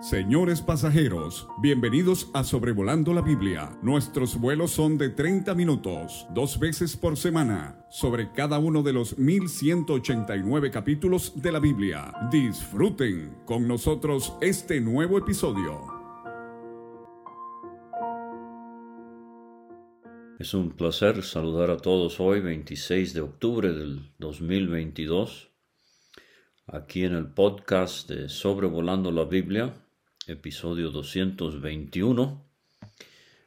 Señores pasajeros, bienvenidos a Sobrevolando la Biblia. Nuestros vuelos son de 30 minutos, dos veces por semana, sobre cada uno de los 1189 capítulos de la Biblia. Disfruten con nosotros este nuevo episodio. Es un placer saludar a todos hoy, 26 de octubre del 2022, aquí en el podcast de Sobrevolando la Biblia episodio 221,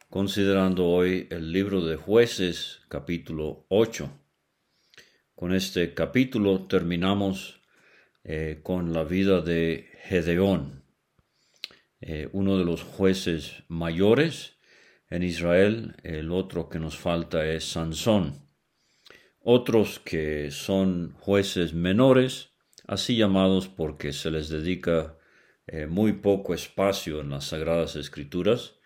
considerando hoy el libro de jueces capítulo 8. Con este capítulo terminamos eh, con la vida de Gedeón, eh, uno de los jueces mayores en Israel, el otro que nos falta es Sansón. Otros que son jueces menores, así llamados porque se les dedica eh, muy poco espacio en las Sagradas Escrituras,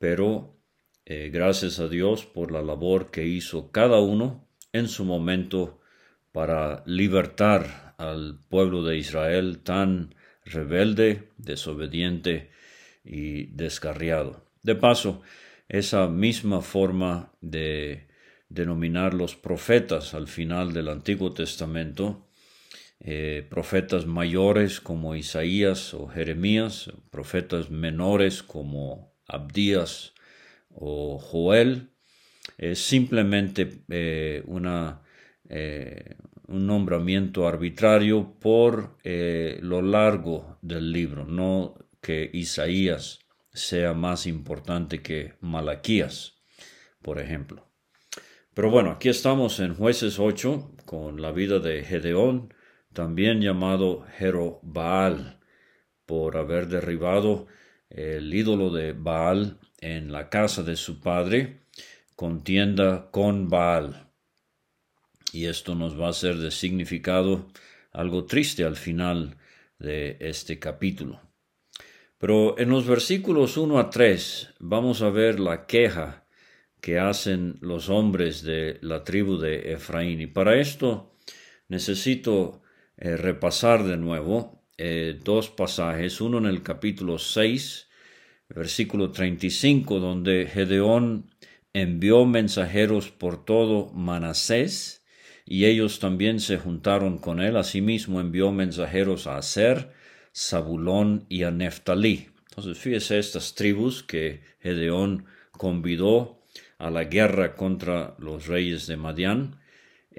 pero eh, gracias a Dios por la labor que hizo cada uno en su momento para libertar al pueblo de Israel tan rebelde, desobediente y descarriado. De paso, esa misma forma de denominar los profetas al final del Antiguo Testamento eh, profetas mayores como Isaías o Jeremías, profetas menores como Abdías o Joel, es simplemente eh, una, eh, un nombramiento arbitrario por lo largo del libro, no que Isaías sea más importante que Malaquías, por ejemplo. Pero bueno, aquí estamos en jueces 8 con la vida de Gedeón, también llamado Jerobaal, por haber derribado el ídolo de Baal en la casa de su padre, contienda con Baal. Y esto nos va a ser de significado algo triste al final de este capítulo. Pero en los versículos 1 a 3 vamos a ver la queja que hacen los hombres de la tribu de Efraín. Y para esto necesito eh, repasar de nuevo eh, dos pasajes, uno en el capítulo 6, versículo 35, donde Gedeón envió mensajeros por todo Manasés, y ellos también se juntaron con él. Asimismo envió mensajeros a Aser, Zabulón y a Neftalí. Entonces, fíjese estas tribus que Gedeón convidó a la guerra contra los reyes de Madián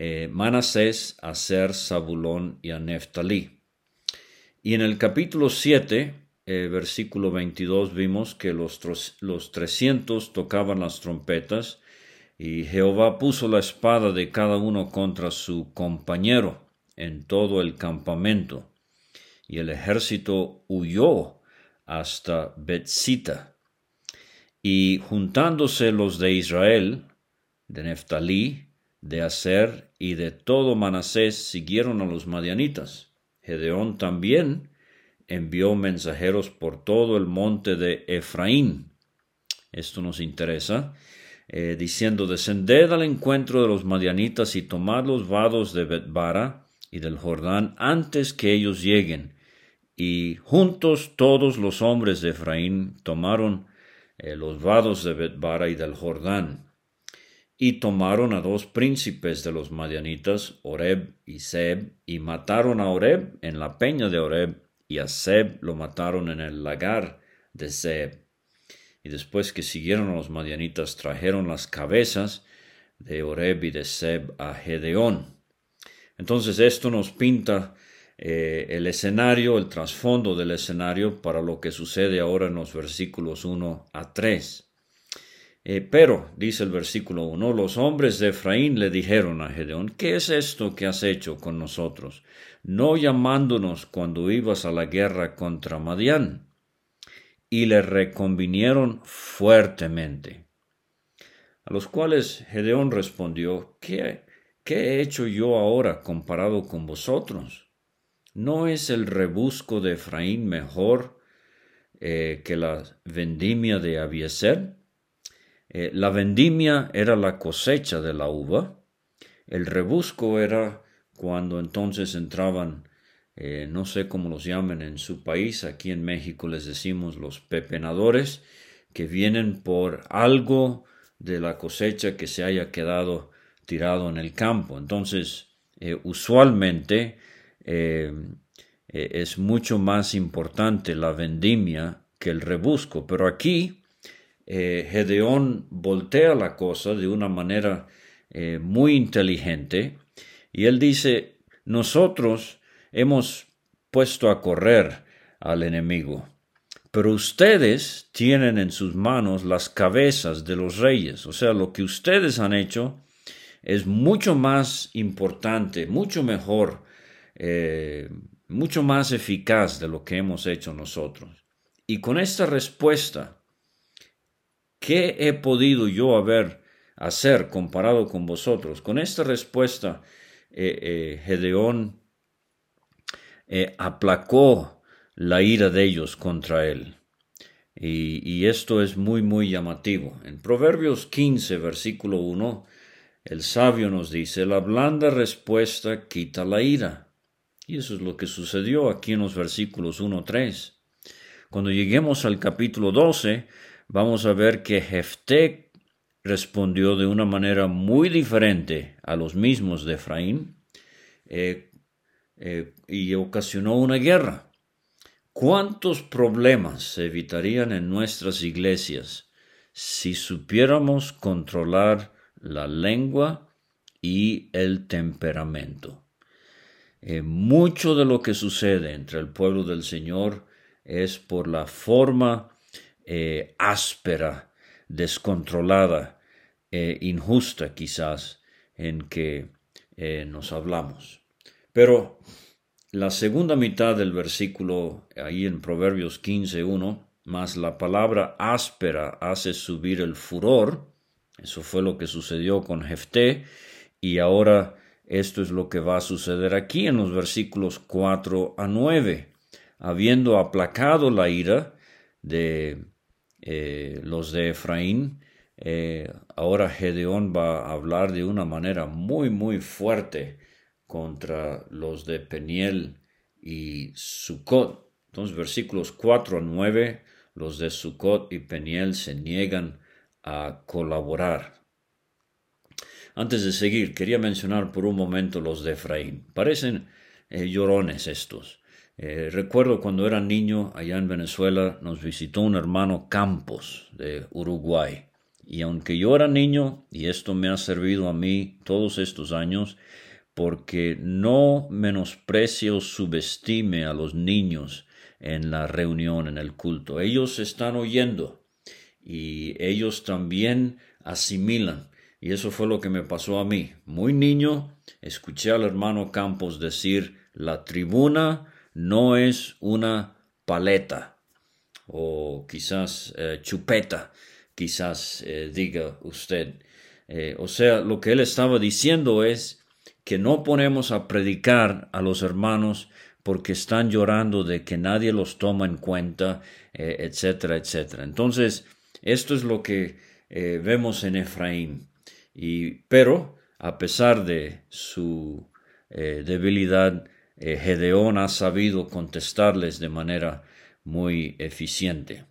eh, Manasés, Aser, Zabulón y a Neftalí. Y en el capítulo 7, eh, versículo 22, vimos que los, los 300 tocaban las trompetas y Jehová puso la espada de cada uno contra su compañero en todo el campamento. Y el ejército huyó hasta Betzita. Y juntándose los de Israel, de Neftalí, de Aser y de todo Manasés siguieron a los madianitas. Gedeón también envió mensajeros por todo el monte de Efraín. Esto nos interesa. Eh, diciendo, descended al encuentro de los madianitas y tomad los vados de Betbara y del Jordán antes que ellos lleguen. Y juntos todos los hombres de Efraín tomaron eh, los vados de Betbara y del Jordán y tomaron a dos príncipes de los madianitas, Oreb y Seb, y mataron a Oreb en la peña de Oreb, y a Seb lo mataron en el lagar de Seb. Y después que siguieron a los madianitas, trajeron las cabezas de Oreb y de Seb a Gedeón. Entonces esto nos pinta eh, el escenario, el trasfondo del escenario para lo que sucede ahora en los versículos 1 a 3. Eh, pero, dice el versículo 1, los hombres de Efraín le dijeron a Gedeón, ¿qué es esto que has hecho con nosotros? No llamándonos cuando ibas a la guerra contra Madián. Y le reconvinieron fuertemente. A los cuales Gedeón respondió, ¿qué, qué he hecho yo ahora comparado con vosotros? ¿No es el rebusco de Efraín mejor eh, que la vendimia de Abieser? Eh, la vendimia era la cosecha de la uva, el rebusco era cuando entonces entraban eh, no sé cómo los llamen en su país, aquí en México les decimos los pepenadores, que vienen por algo de la cosecha que se haya quedado tirado en el campo. Entonces, eh, usualmente es mucho más importante la vendimia que el rebusco, pero aquí Gedeón voltea la cosa de una manera muy inteligente y él dice, nosotros hemos puesto a correr al enemigo, pero ustedes tienen en sus manos las cabezas de los reyes, o sea, lo que ustedes han hecho es mucho más importante, mucho mejor, eh, mucho más eficaz de lo que hemos hecho nosotros. Y con esta respuesta, ¿qué he podido yo haber hacer comparado con vosotros? Con esta respuesta, eh, eh, Gedeón eh, aplacó la ira de ellos contra él. Y, esto es muy, muy llamativo. En Proverbios 15, versículo 1, el sabio nos dice, la blanda respuesta quita la ira. Y eso es lo que sucedió aquí en los versículos 1, 3. Cuando lleguemos al capítulo 12, vamos a ver que Jefté respondió de una manera muy diferente a los mismos de Efraín eh, eh, y ocasionó una guerra. ¿Cuántos problemas se evitarían en nuestras iglesias si supiéramos controlar la lengua y el temperamento? Eh, mucho de lo que sucede entre el pueblo del Señor es por la forma áspera descontrolada, e injusta quizás en que eh, nos hablamos. Pero la segunda mitad del versículo, ahí en Proverbios 15.1, más la palabra áspera hace subir el furor, eso fue lo que sucedió con Jefté, y ahora esto es lo que va a suceder aquí en los versículos 4 a 9. Habiendo aplacado la ira de eh, los de Efraín, eh, ahora Gedeón va a hablar de una manera muy, muy fuerte contra los de Peniel y Sucot. Entonces, versículos 4 a 9, los de Sucot y Peniel se niegan a colaborar. Antes de seguir, quería mencionar por un momento los de Efraín. Parecen eh, llorones estos. Eh, recuerdo cuando era niño, allá en Venezuela, nos visitó un hermano Campos de Uruguay. Y aunque yo era niño, y esto me ha servido a mí todos estos años, porque no menosprecie o subestime a los niños en la reunión, en el culto. Ellos están oyendo y ellos también asimilan. Y eso fue lo que me pasó a mí. Muy niño, escuché al hermano Campos decir, la tribuna no es una paleta o quizás eh, chupeta, quizás eh, diga usted. Eh, o sea, lo que él estaba diciendo es que no ponemos a predicar a los hermanos porque están llorando de que nadie los toma en cuenta, etcétera, etcétera. Entonces, esto es lo que vemos en Efraín. Y, pero, a pesar de su debilidad, eh, Gedeón ha sabido contestarles de manera muy eficiente.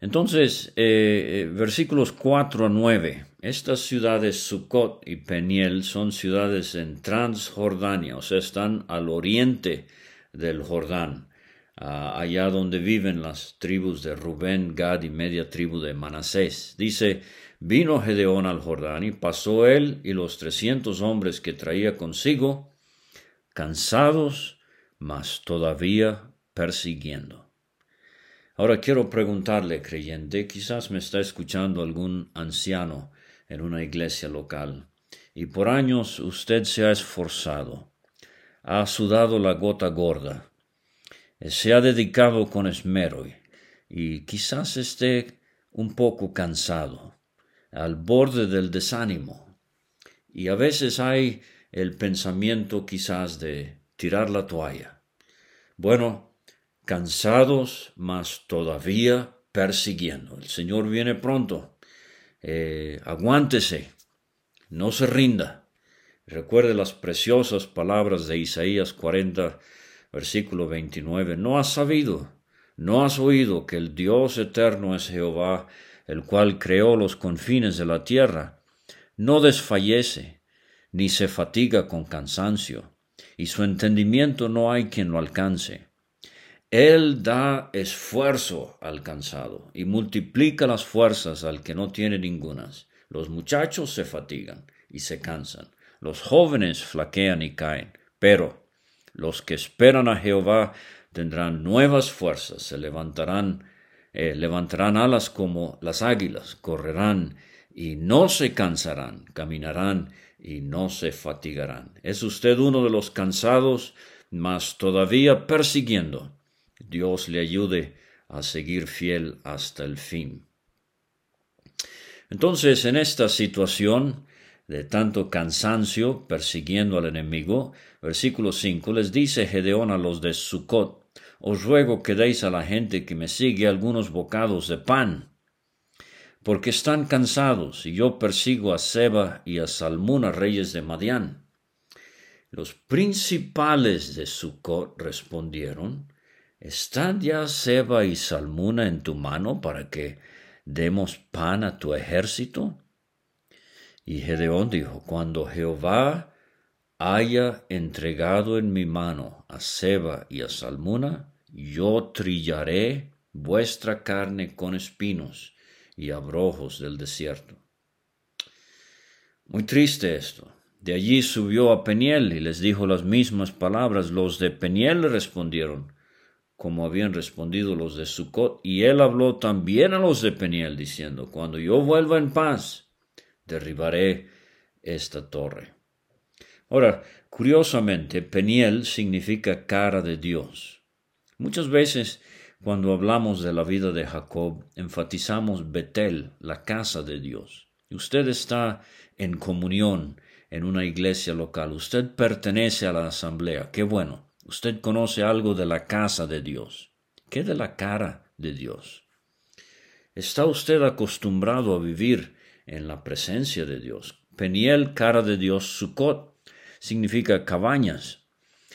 Entonces, eh, eh, versículos 4 a 9. Estas ciudades Sucot y Peniel son ciudades en Transjordania, o sea, están al oriente del Jordán, ah, allá donde viven las tribus de Rubén, Gad y media tribu de Manasés. Dice, vino Gedeón al Jordán y pasó él y los trescientos hombres que traía consigo cansados, mas todavía persiguiendo. Ahora quiero preguntarle, creyente, quizás me está escuchando algún anciano en una iglesia local, y por años usted se ha esforzado, ha sudado la gota gorda, se ha dedicado con esmero y quizás esté un poco cansado, al borde del desánimo. Y a veces hay el pensamiento quizás de tirar la toalla. Bueno, cansados, mas todavía persiguiendo. El Señor viene pronto. Eh, aguántese, no se rinda. Recuerde las preciosas palabras de Isaías 40, versículo 29. No has sabido, no has oído que el Dios eterno es Jehová, el cual creó los confines de la tierra. No desfallece, ni se fatiga con cansancio, y su entendimiento no hay quien lo alcance. Él da esfuerzo al cansado y multiplica las fuerzas al que no tiene ningunas. Los muchachos se fatigan y se cansan, los jóvenes flaquean y caen, pero los que esperan a Jehová tendrán nuevas fuerzas, se levantarán, eh, levantarán alas como las águilas, correrán y no se cansarán, caminarán y no se fatigarán. ¿Es usted uno de los cansados, mas todavía persiguiendo? Dios le ayude a seguir fiel hasta el fin. Entonces, en esta situación de tanto cansancio persiguiendo al enemigo, versículo 5 les dice Gedeón a los de Sucot, os ruego que deis a la gente que me sigue algunos bocados de pan, porque están cansados, y yo persigo a Seba y a Salmuna, reyes de Madián. Los principales de Sucot respondieron, ¿Están ya Seba y Salmuna en tu mano para que demos pan a tu ejército? Y Gedeón dijo, cuando Jehová haya entregado en mi mano a Seba y a Salmuna, yo trillaré vuestra carne con espinos y abrojos del desierto. Muy triste esto. De allí subió a Peniel y les dijo las mismas palabras. Los de Peniel le respondieron, como habían respondido los de Sucot, y él habló también a los de Peniel, diciendo, Cuando yo vuelva en paz, derribaré esta torre. Ahora, curiosamente, Peniel significa cara de Dios. Muchas veces, cuando hablamos de la vida de Jacob, enfatizamos Betel, la casa de Dios. Usted está en comunión en una iglesia local, usted pertenece a la asamblea, qué bueno. Usted conoce algo de la casa de Dios. ¿Qué de la cara de Dios? ¿Está usted acostumbrado a vivir en la presencia de Dios? Peniel, cara de Dios, Sukkot, significa cabañas.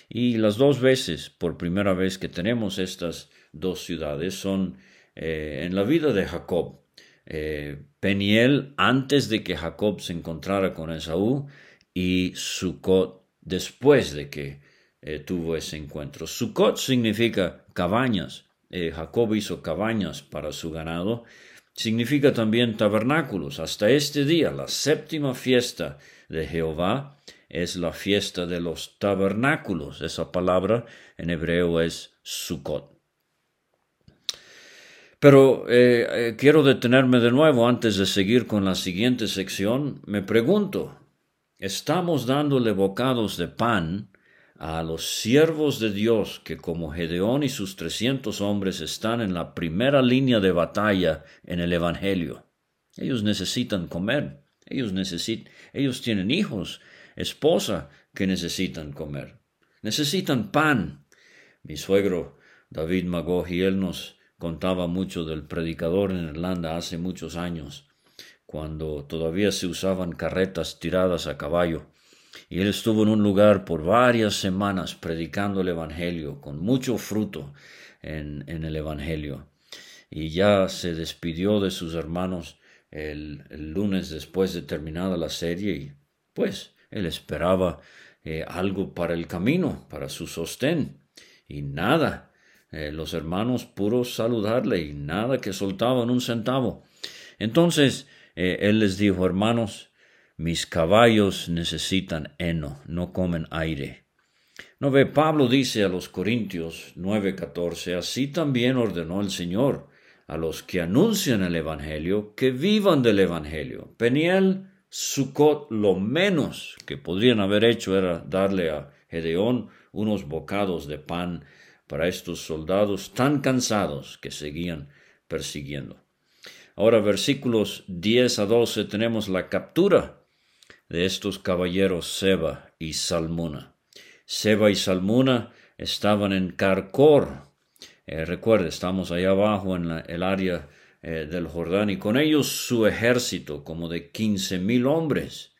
Y las dos veces, por primera vez que tenemos estas dos ciudades, son eh, en la vida de Jacob. Eh, Peniel antes de que Jacob se encontrara con Esaú y Sukkot después de que eh, tuvo ese encuentro. Sukkot significa cabañas. Jacob hizo cabañas para su ganado. Significa también tabernáculos. Hasta este día, la séptima fiesta de Jehová es la fiesta de los tabernáculos. Esa palabra en hebreo es Sukkot. Pero eh, quiero detenerme de nuevo antes de seguir con la siguiente sección. Me pregunto, ¿estamos dándole bocados de pan a los siervos de Dios que como Gedeón y sus trescientos hombres están en la primera línea de batalla en el Evangelio. Ellos necesitan comer, ellos necesitan, ellos tienen hijos, esposa que necesitan comer, necesitan pan. Mi suegro David y él nos contaba mucho del predicador en Irlanda hace muchos años, cuando todavía se usaban carretas tiradas a caballo y él estuvo en un lugar por varias semanas predicando el Evangelio, con mucho fruto en, el Evangelio. Y ya se despidió de sus hermanos el, lunes después de terminada la serie y pues él esperaba eh, algo para el camino, para su sostén. Y nada, eh, los hermanos puros saludarle y nada que soltaban un centavo. Entonces eh, él les dijo, hermanos, mis caballos necesitan heno, no comen aire. No ve, Pablo dice a los Corintios 9:14, así también ordenó el Señor a los que anuncian el Evangelio que vivan del Evangelio. Peniel, Sucot, lo menos que podrían haber hecho era darle a Gedeón unos bocados de pan para estos soldados tan cansados que seguían persiguiendo. Ahora, versículos 10 a 12 tenemos la captura de estos caballeros Seba y Salmuna. Seba y Salmuna estaban en Carcor. Eh, recuerde, estamos allá abajo en el área eh, del Jordán y con ellos su ejército, como de quince mil hombres.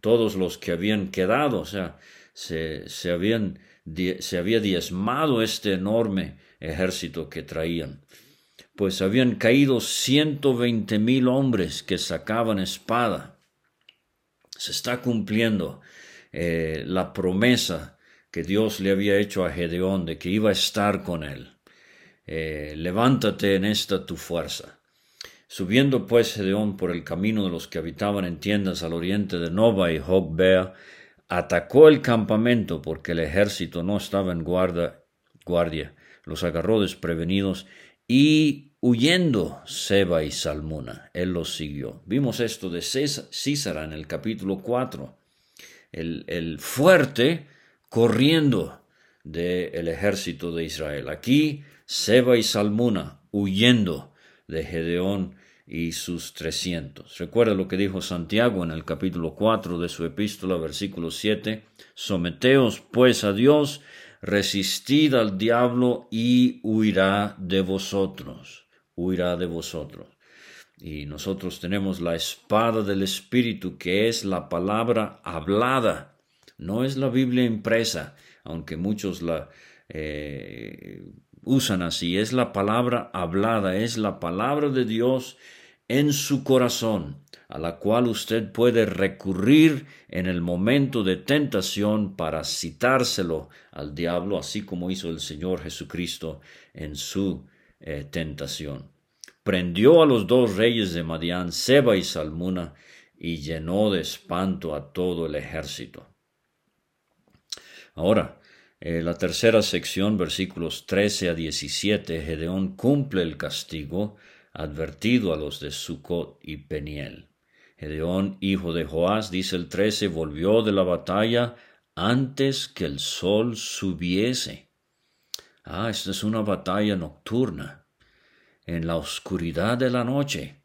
todos los que habían quedado, o sea, se, se, habían, se había diezmado este enorme ejército que traían. Pues habían caído ciento veinte mil hombres que sacaban espada. Se está cumpliendo eh, la promesa que Dios le había hecho a Gedeón de que iba a estar con él. Eh, levántate en esta tu fuerza. Subiendo pues Gedeón por el camino de los que habitaban en tiendas al oriente de Nova y Jogbea, atacó el campamento porque el ejército no estaba en guarda, guardia, los agarró desprevenidos y huyendo Seba y Salmuna, él los siguió. Vimos esto de Císara en el capítulo 4, el, el fuerte corriendo del ejército de Israel. Aquí Seba y Salmuna huyendo de Gedeón y sus trescientos. Recuerda lo que dijo Santiago en el capítulo 4 de su epístola, versículo 7. Someteos pues a Dios, resistid al diablo y huirá de vosotros. Huirá de vosotros. Y nosotros tenemos la espada del Espíritu, que es la palabra hablada. No es la Biblia impresa, aunque muchos la eh, usan así. Es la palabra hablada, es la palabra de Dios en su corazón, a la cual usted puede recurrir en el momento de tentación para citárselo al diablo, así como hizo el Señor Jesucristo en su eh, tentación. Prendió a los dos reyes de Madián, Seba y Salmuna, y llenó de espanto a todo el ejército. Ahora, eh, la tercera sección, versículos 13 a 17, Gedeón cumple el castigo advertido a los de Sucot y Peniel. Gedeón, hijo de Joás, dice el trece, volvió de la batalla antes que el sol subiese. Ah, esta es una batalla nocturna, en la oscuridad de la noche.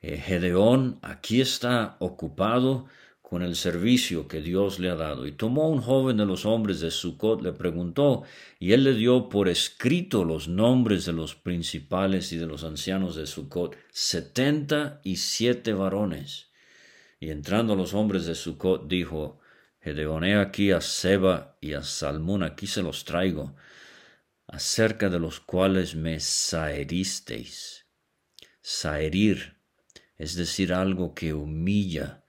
Eh, Gedeón aquí está ocupado con el servicio que Dios le ha dado. Y tomó un joven de los hombres de Sucot, le preguntó, y él le dio por escrito los nombres de los principales y de los ancianos de Sucot, setenta y siete varones. Y entrando los hombres de Sucot, dijo, Gedeoné aquí a Seba y a Salmón, aquí se los traigo, acerca de los cuales me saeristeis. Saerir, es decir, algo que humilla,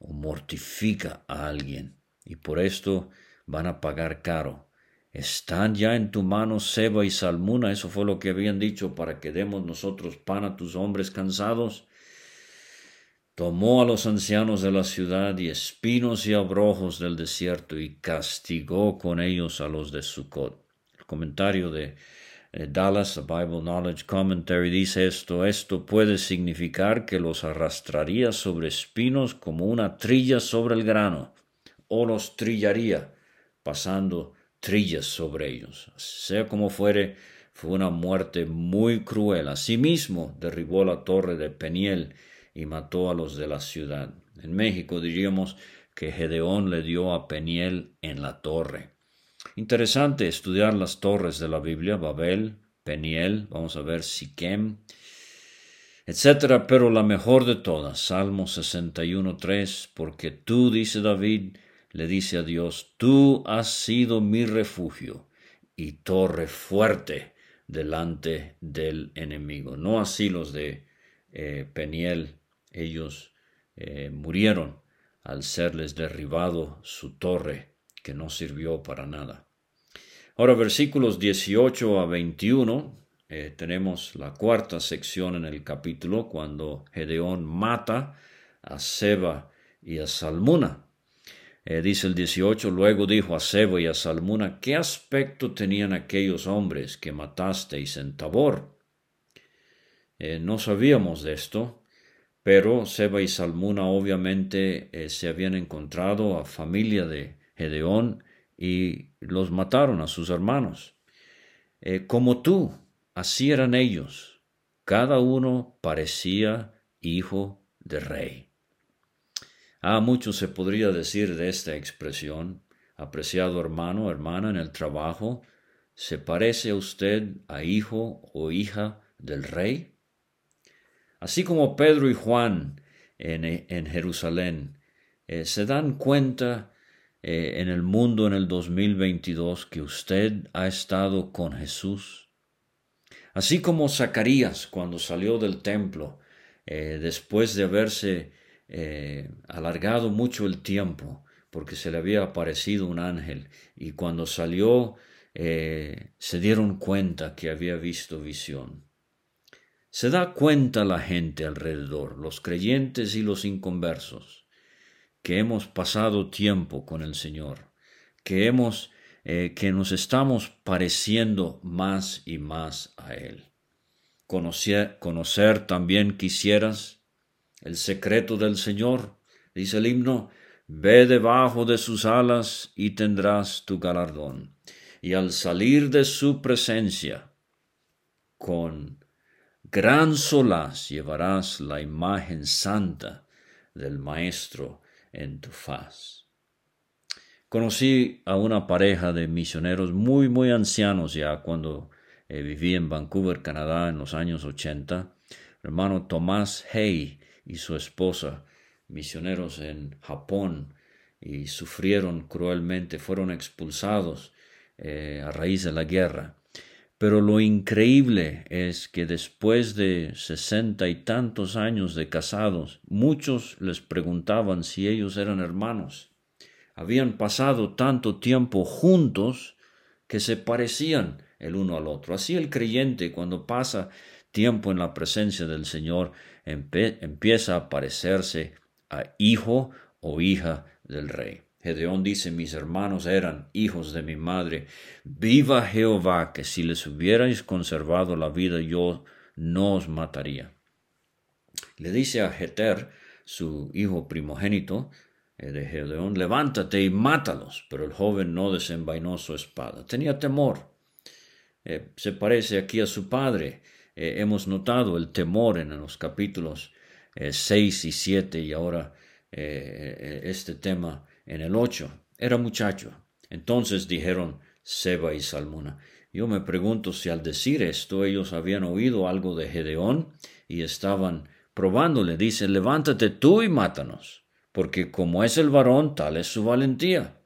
o mortifica a alguien, y por esto van a pagar caro. Están ya en tu mano Seba y Salmuna, eso fue lo que habían dicho para que demos nosotros pan a tus hombres cansados. Tomó a los ancianos de la ciudad y espinos y abrojos del desierto y castigó con ellos a los de Sucot. El comentario de Dallas, a Bible Knowledge Commentary, dice esto, esto puede significar que los arrastraría sobre espinos como una trilla sobre el grano, o los trillaría, pasando trillas sobre ellos. Sea como fuere, fue una muerte muy cruel. Asimismo, derribó la torre de Peniel y mató a los de la ciudad. En México diríamos que Gedeón le dio a Peniel en la torre. Interesante estudiar las torres de la Biblia, Babel, Peniel, vamos a ver Siquem, etcétera, pero la mejor de todas, Salmo 61.3, porque tú, dice David, le dice a Dios, tú has sido mi refugio y torre fuerte delante del enemigo. No así los de eh, Peniel, ellos eh, murieron al serles derribado su torre que no sirvió para nada. Ahora versículos 18 a 21, eh, tenemos la cuarta sección en el capítulo cuando Gedeón mata a Seba y a Salmuna. Eh, dice el 18, luego dijo a Seba y a Salmuna, ¿qué aspecto tenían aquellos hombres que matasteis en Tabor? Eh, no sabíamos de esto, pero Seba y Salmuna obviamente se habían encontrado a familia de Y los mataron a sus hermanos. Eh, como tú, así eran ellos. Cada uno parecía hijo de rey. Ah, mucho se podría decir de esta expresión. Apreciado hermano, hermana en el trabajo, ¿se parece usted a hijo o hija del rey? Así como Pedro y Juan en, en Jerusalén eh, se dan cuenta eh, en el mundo en el 2022 que usted ha estado con Jesús. Así como Zacarías cuando salió del templo, eh, después de haberse alargado mucho el tiempo, porque se le había aparecido un ángel, y cuando salió se dieron cuenta que había visto visión. Se da cuenta la gente alrededor, los creyentes y los inconversos, que hemos pasado tiempo con el Señor, que hemos eh, que nos estamos pareciendo más y más a Él. Conocer, conocer también quisieras el secreto del Señor, dice el himno, ve debajo de sus alas y tendrás tu galardón. Y al salir de su presencia, con gran solaz llevarás la imagen santa del Maestro en tu faz. Conocí a una pareja de misioneros muy, muy ancianos ya cuando eh, viví en Vancouver, Canadá, en los años 80. hermano Tomás Hay y su esposa, misioneros en Japón, y sufrieron cruelmente, fueron expulsados eh, a raíz de la guerra. Pero lo increíble es que después de sesenta y tantos años de casados, muchos les preguntaban si ellos eran hermanos. Habían pasado tanto tiempo juntos que se parecían el uno al otro. Así el creyente cuando pasa tiempo en la presencia del Señor empieza a parecerse a hijo o hija del Rey. Gedeón dice, mis hermanos eran hijos de mi madre. Viva Jehová, que si les hubierais conservado la vida, yo no os mataría. Le dice a Jeter, su hijo primogénito eh, de Gedeón, levántate y mátalos. Pero el joven no desenvainó su espada. Tenía temor. Eh, se parece aquí a su padre. Eh, hemos notado el temor en los capítulos 6 y 7 y ahora este tema en el ocho. Era muchacho. Entonces dijeron Seba y Salmuna. Yo me pregunto si al decir esto ellos habían oído algo de Gedeón y estaban probándole. Dice, levántate tú y mátanos, porque como es el varón, tal es su valentía.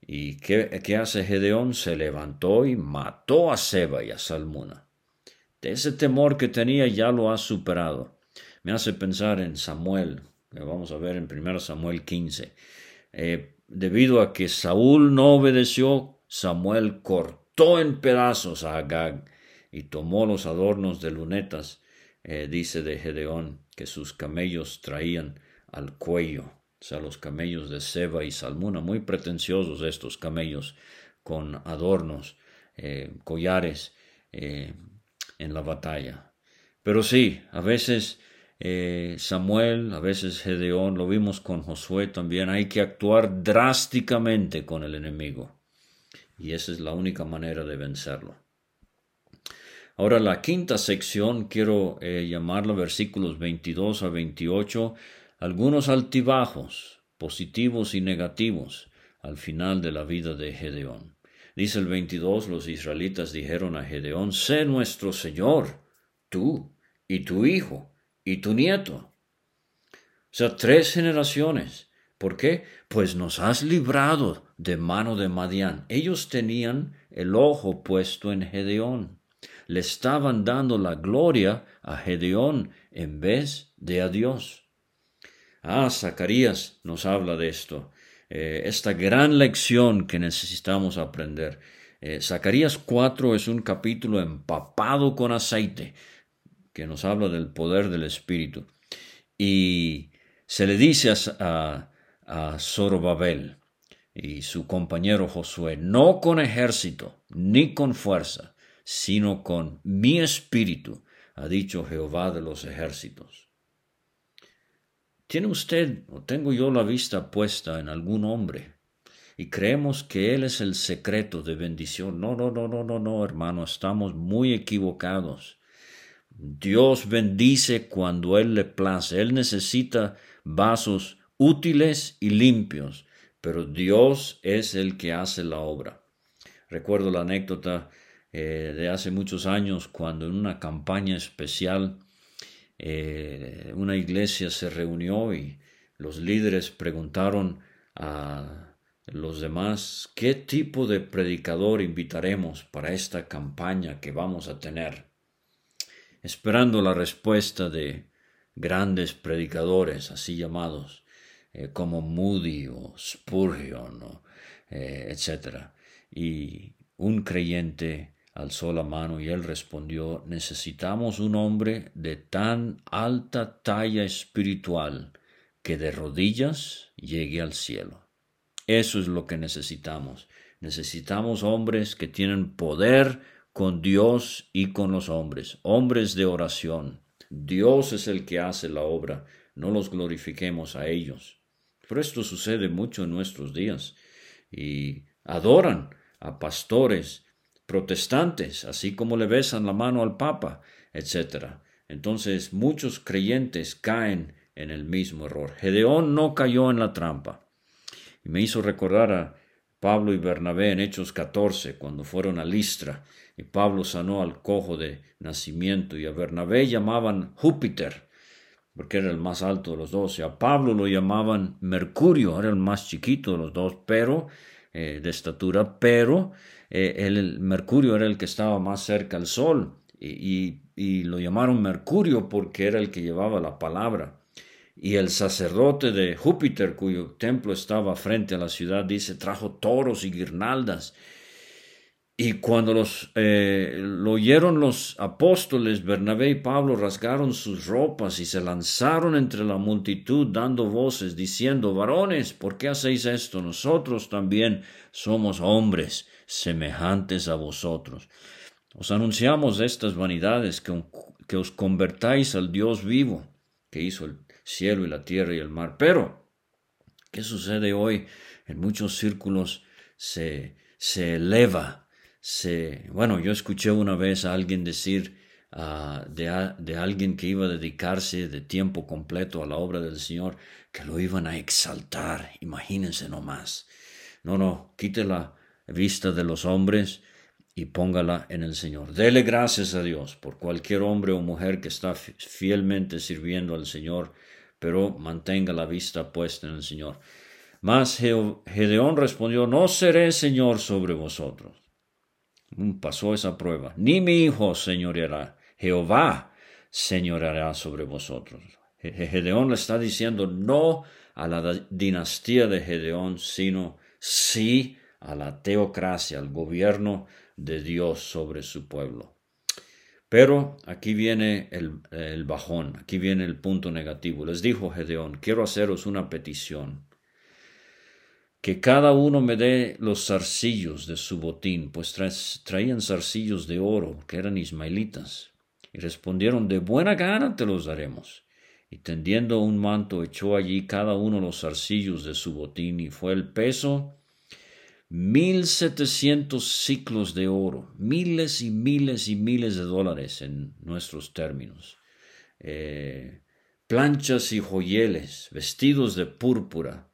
¿Y qué, qué hace Gedeón? Se levantó y mató a Seba y a Salmuna. De ese temor que tenía ya lo ha superado. Me hace pensar en Samuel, que vamos a ver en 1 Samuel 15. Eh, debido a que Saúl no obedeció, Samuel cortó en pedazos a Agag y tomó los adornos de lunetas, eh, dice de Gedeón, que sus camellos traían al cuello, o sea, los camellos de Seba y Salmuna, muy pretenciosos estos camellos, con adornos, eh, collares en la batalla. Pero sí, a veces eh, Samuel, a veces Gedeón, lo vimos con Josué también, hay que actuar drásticamente con el enemigo. Y esa es la única manera de vencerlo. Ahora la quinta sección quiero eh, llamarla versículos 22 a 28, algunos altibajos, positivos y negativos, al final de la vida de Gedeón. Dice el 22, los israelitas dijeron a Gedeón, sé nuestro Señor, tú y tu hijo, y tu nieto. O sea, tres generaciones. ¿Por qué? Pues nos has librado de mano de Madián. Ellos tenían el ojo puesto en Gedeón. Le estaban dando la gloria a Gedeón en vez de a Dios. Ah, Zacarías nos habla de esto. Eh, esta gran lección que necesitamos aprender. Eh, Zacarías 4 es un capítulo empapado con aceite que nos habla del poder del Espíritu. Y se le dice a, a, Zorobabel y su compañero Josué, no con ejército ni con fuerza, sino con mi espíritu, ha dicho Jehová de los ejércitos. ¿Tiene usted o tengo yo la vista puesta en algún hombre y creemos que Él es el secreto de bendición? No, no, no, no, no, no, hermano, estamos muy equivocados. Dios bendice cuando Él le place. Él necesita vasos útiles y limpios, pero Dios es el que hace la obra. Recuerdo la anécdota eh, de hace muchos años cuando en una campaña especial eh, una iglesia se reunió y los líderes preguntaron a los demás qué tipo de predicador invitaremos para esta campaña que vamos a tener, esperando la respuesta de grandes predicadores, así llamados, eh, como Moody o Spurgeon, eh, etc. Y un creyente alzó la mano y él respondió, necesitamos un hombre de tan alta talla espiritual que de rodillas llegue al cielo. Eso es lo que necesitamos. Necesitamos hombres que tienen poder con Dios y con los hombres, hombres de oración. Dios es el que hace la obra, no los glorifiquemos a ellos. Pero esto sucede mucho en nuestros días y adoran a pastores protestantes, así como le besan la mano al Papa, etc. Entonces muchos creyentes caen en el mismo error. Gedeón no cayó en la trampa. Y me hizo recordar a Pablo y Bernabé en Hechos 14, cuando fueron a Listra, y Pablo sanó al cojo de nacimiento, y a Bernabé llamaban Júpiter, porque era el más alto de los dos, y a Pablo lo llamaban Mercurio, era el más chiquito de los dos, pero eh, de estatura, pero eh, el, Mercurio era el que estaba más cerca al Sol y, lo llamaron Mercurio porque era el que llevaba la palabra. Y el sacerdote de Júpiter, cuyo templo estaba frente a la ciudad, dice, trajo toros y guirnaldas. Y cuando los, eh, lo oyeron los apóstoles, Bernabé y Pablo rasgaron sus ropas y se lanzaron entre la multitud dando voces, diciendo, varones, ¿por qué hacéis esto? Nosotros también somos hombres semejantes a vosotros. Os anunciamos estas vanidades, que, que os convertáis al Dios vivo, que hizo el cielo y la tierra y el mar. Pero, ¿qué sucede hoy? En muchos círculos se, se eleva, se... Bueno, yo escuché una vez a alguien decir ah, de, alguien que iba a dedicarse de tiempo completo a la obra del Señor, que lo iban a exaltar, imagínense nomás. No, no, quítela vista de los hombres y póngala en el Señor. Dele gracias a Dios por cualquier hombre o mujer que está fielmente sirviendo al Señor, pero mantenga la vista puesta en el Señor. Mas Gedeón respondió, no seré Señor sobre vosotros. Mm, pasó esa prueba. Ni mi hijo señoreará. Jehová señoreará sobre vosotros. Gedeón le está diciendo no a la dinastía de Gedeón, sino sí a la teocracia, al gobierno de Dios sobre su pueblo. Pero aquí viene el, bajón, aquí viene el punto negativo. Les dijo Gedeón, quiero haceros una petición, que cada uno me dé los zarcillos de su botín, pues traían zarcillos de oro, que eran ismaelitas. Y respondieron, de buena gana te los daremos. Y tendiendo un manto echó allí cada uno los zarcillos de su botín, y fue el peso mil setecientos ciclos de oro, miles y miles y miles de dólares en nuestros términos, eh, planchas y joyeles, vestidos de púrpura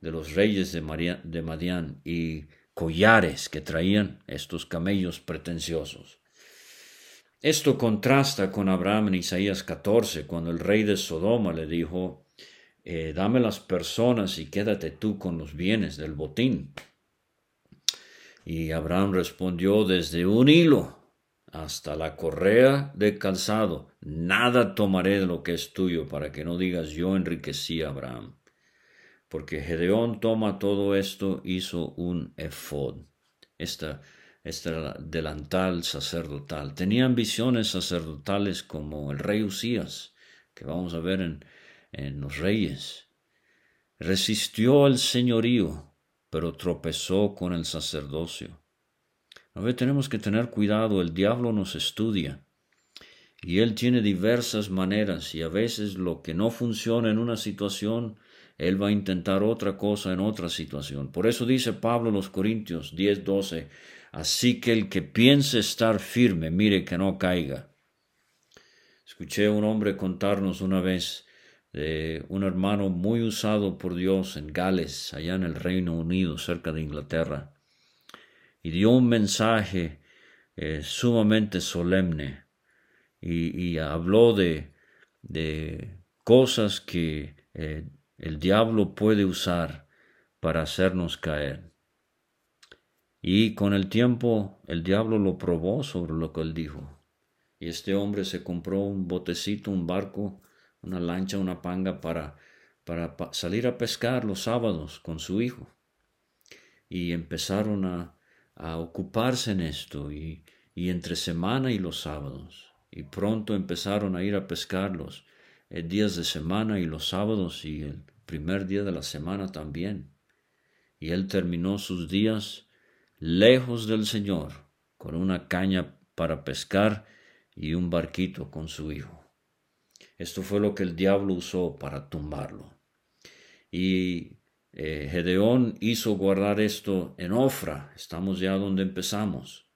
de los reyes de, de Madián y collares que traían estos camellos pretenciosos. Esto contrasta con Abraham en Isaías 14, cuando el rey de Sodoma le dijo, eh, dame las personas y quédate tú con los bienes del botín. Y Abraham respondió desde un hilo hasta la correa de calzado, nada tomaré de lo que es tuyo, para que no digas yo enriquecí a Abraham. Porque Gedeón toma todo esto, hizo un efod, esta, delantal sacerdotal. Tenía ambiciones sacerdotales como el rey Usías, que vamos a ver en, en los reyes. Resistió al señorío, pero tropezó con el sacerdocio. A ver, tenemos que tener cuidado, el diablo nos estudia y él tiene diversas maneras y a veces lo que no funciona en una situación, él va a intentar otra cosa en otra situación. Por eso dice Pablo en los Corintios 10, 12, así que el que piense estar firme, mire que no caiga. Escuché a un hombre contarnos una vez de un hermano muy usado por Dios en Gales, allá en el Reino Unido, cerca de Inglaterra, y dio un mensaje eh, sumamente solemne y, habló de, de cosas que eh, el diablo puede usar para hacernos caer. Y con el tiempo el diablo lo probó sobre lo que él dijo. Y este hombre se compró un botecito, un barco, una lancha, una panga para, para salir a pescar los sábados con su hijo. Y empezaron a, a ocuparse en esto y, y entre semana y los sábados. Y pronto empezaron a ir a pescar los eh, días de semana y los sábados y el primer día de la semana también. Y él terminó sus días lejos del Señor, con una caña para pescar y un barquito con su hijo. Esto fue lo que el diablo usó para tumbarlo. Y eh, Gedeón hizo guardar esto en Ofra, estamos ya donde empezamos.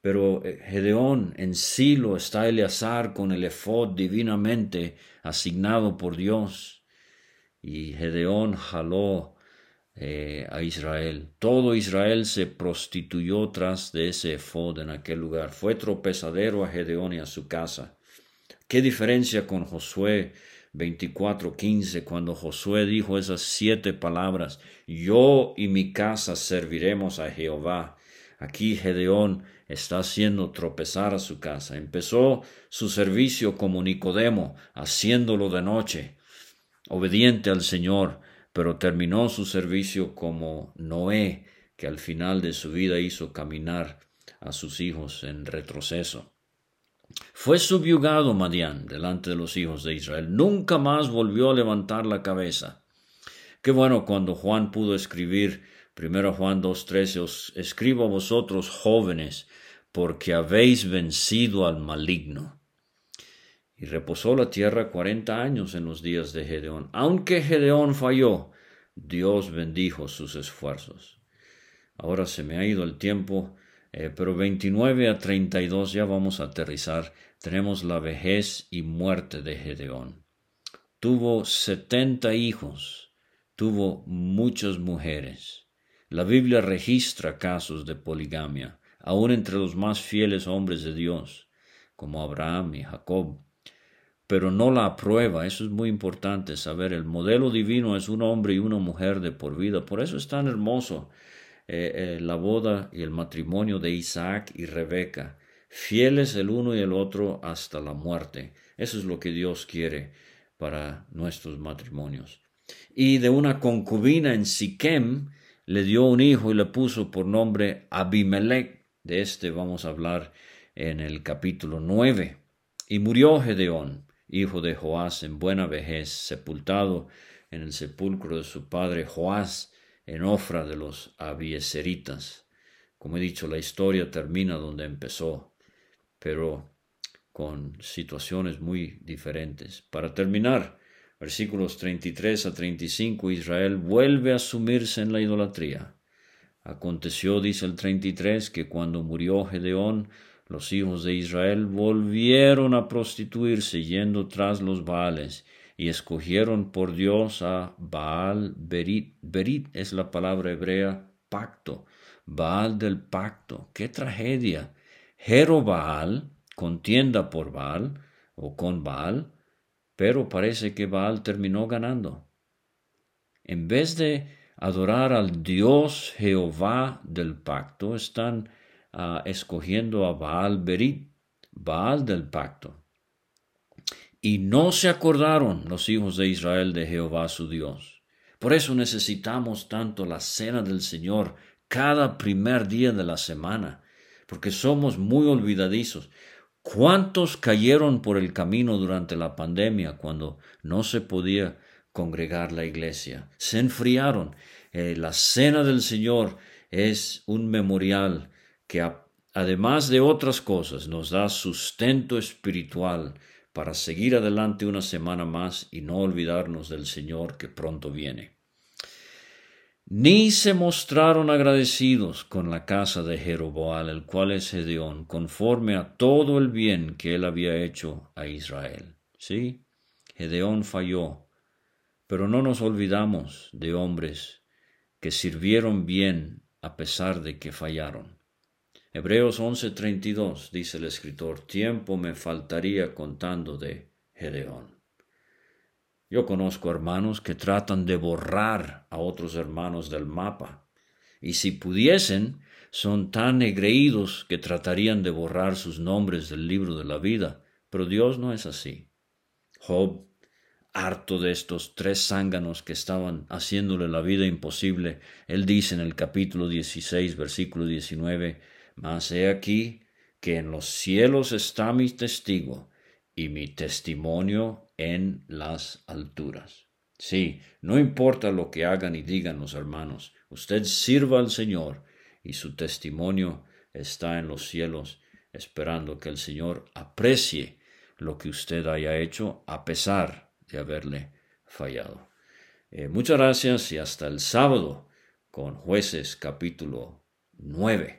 Pero eh, Gedeón en Silo está Eleazar con el efod divinamente asignado por Dios. Y Gedeón jaló eh, a Israel. Todo Israel se prostituyó tras de ese efod en aquel lugar. Fue tropezadero a Gedeón y a su casa. ¿Qué diferencia con Josué 24:15 cuando Josué dijo esas siete palabras? Yo y mi casa serviremos a Jehová. Aquí Gedeón está haciendo tropezar a su casa. Empezó su servicio como Nicodemo, haciéndolo de noche, obediente al Señor, pero terminó su servicio como Noé, que al final de su vida hizo caminar a sus hijos en retroceso. Fue subyugado Madián delante de los hijos de Israel. Nunca más volvió a levantar la cabeza. Qué bueno cuando Juan pudo escribir, primero Juan 2.13, os escribo a vosotros jóvenes, porque habéis vencido al maligno. Y reposó la tierra cuarenta años en los días de Gedeón. Aunque Gedeón falló, Dios bendijo sus esfuerzos. Ahora se me ha ido el tiempo, eh, pero 29 a 32 ya vamos a aterrizar. Tenemos la vejez y muerte de Gedeón. Tuvo setenta hijos, tuvo muchas mujeres. La Biblia registra casos de poligamia, aun entre los más fieles hombres de Dios, como Abraham y Jacob pero no la aprueba. Eso es muy importante saber. El modelo divino es un hombre y una mujer de por vida. Por eso es tan hermoso eh, eh, la boda y el matrimonio de Isaac y Rebeca. Fieles el uno y el otro hasta la muerte. Eso es lo que Dios quiere para nuestros matrimonios. Y de una concubina en Siquem le dio un hijo y le puso por nombre Abimelech. De este vamos a hablar en el capítulo 9. Y murió Gedeón hijo de Joás en buena vejez, sepultado en el sepulcro de su padre Joás en Ofra de los Abieseritas. Como he dicho, la historia termina donde empezó, pero con situaciones muy diferentes. Para terminar, versículos 33 a 35, Israel vuelve a sumirse en la idolatría. Aconteció, dice el 33, que cuando murió Gedeón, los hijos de Israel volvieron a prostituirse yendo tras los Baales y escogieron por Dios a Baal Berit. Berit es la palabra hebrea pacto. Baal del pacto. ¡Qué tragedia! Jerobaal, contienda por Baal o con Baal, pero parece que Baal terminó ganando. En vez de adorar al Dios Jehová del pacto, están escogiendo a Baal Berit, Baal del pacto. Y no se acordaron los hijos de Israel de Jehová su Dios. Por eso necesitamos tanto la cena del Señor cada primer día de la semana, porque somos muy olvidadizos. ¿Cuántos cayeron por el camino durante la pandemia cuando no se podía congregar la iglesia? Se enfriaron. Eh, la cena del Señor es un memorial que además de otras cosas nos da sustento espiritual para seguir adelante una semana más y no olvidarnos del Señor que pronto viene. Ni se mostraron agradecidos con la casa de Jeroboal, el cual es Gedeón, conforme a todo el bien que él había hecho a Israel. Sí, Gedeón falló, pero no nos olvidamos de hombres que sirvieron bien a pesar de que fallaron. Hebreos 11:32 dice el escritor, tiempo me faltaría contando de Gedeón. Yo conozco hermanos que tratan de borrar a otros hermanos del mapa. Y si pudiesen, son tan egreídos que tratarían de borrar sus nombres del libro de la vida. Pero Dios no es así. Job, harto de estos tres zánganos que estaban haciéndole la vida imposible, él dice en el capítulo 16, versículo 19, Mas he aquí que en los cielos está mi testigo y mi testimonio en las alturas. Sí, no importa lo que hagan y digan los hermanos, usted sirva al Señor y su testimonio está en los cielos, esperando que el Señor aprecie lo que usted haya hecho a pesar de haberle fallado. Eh, muchas gracias y hasta el sábado con jueces capítulo 9.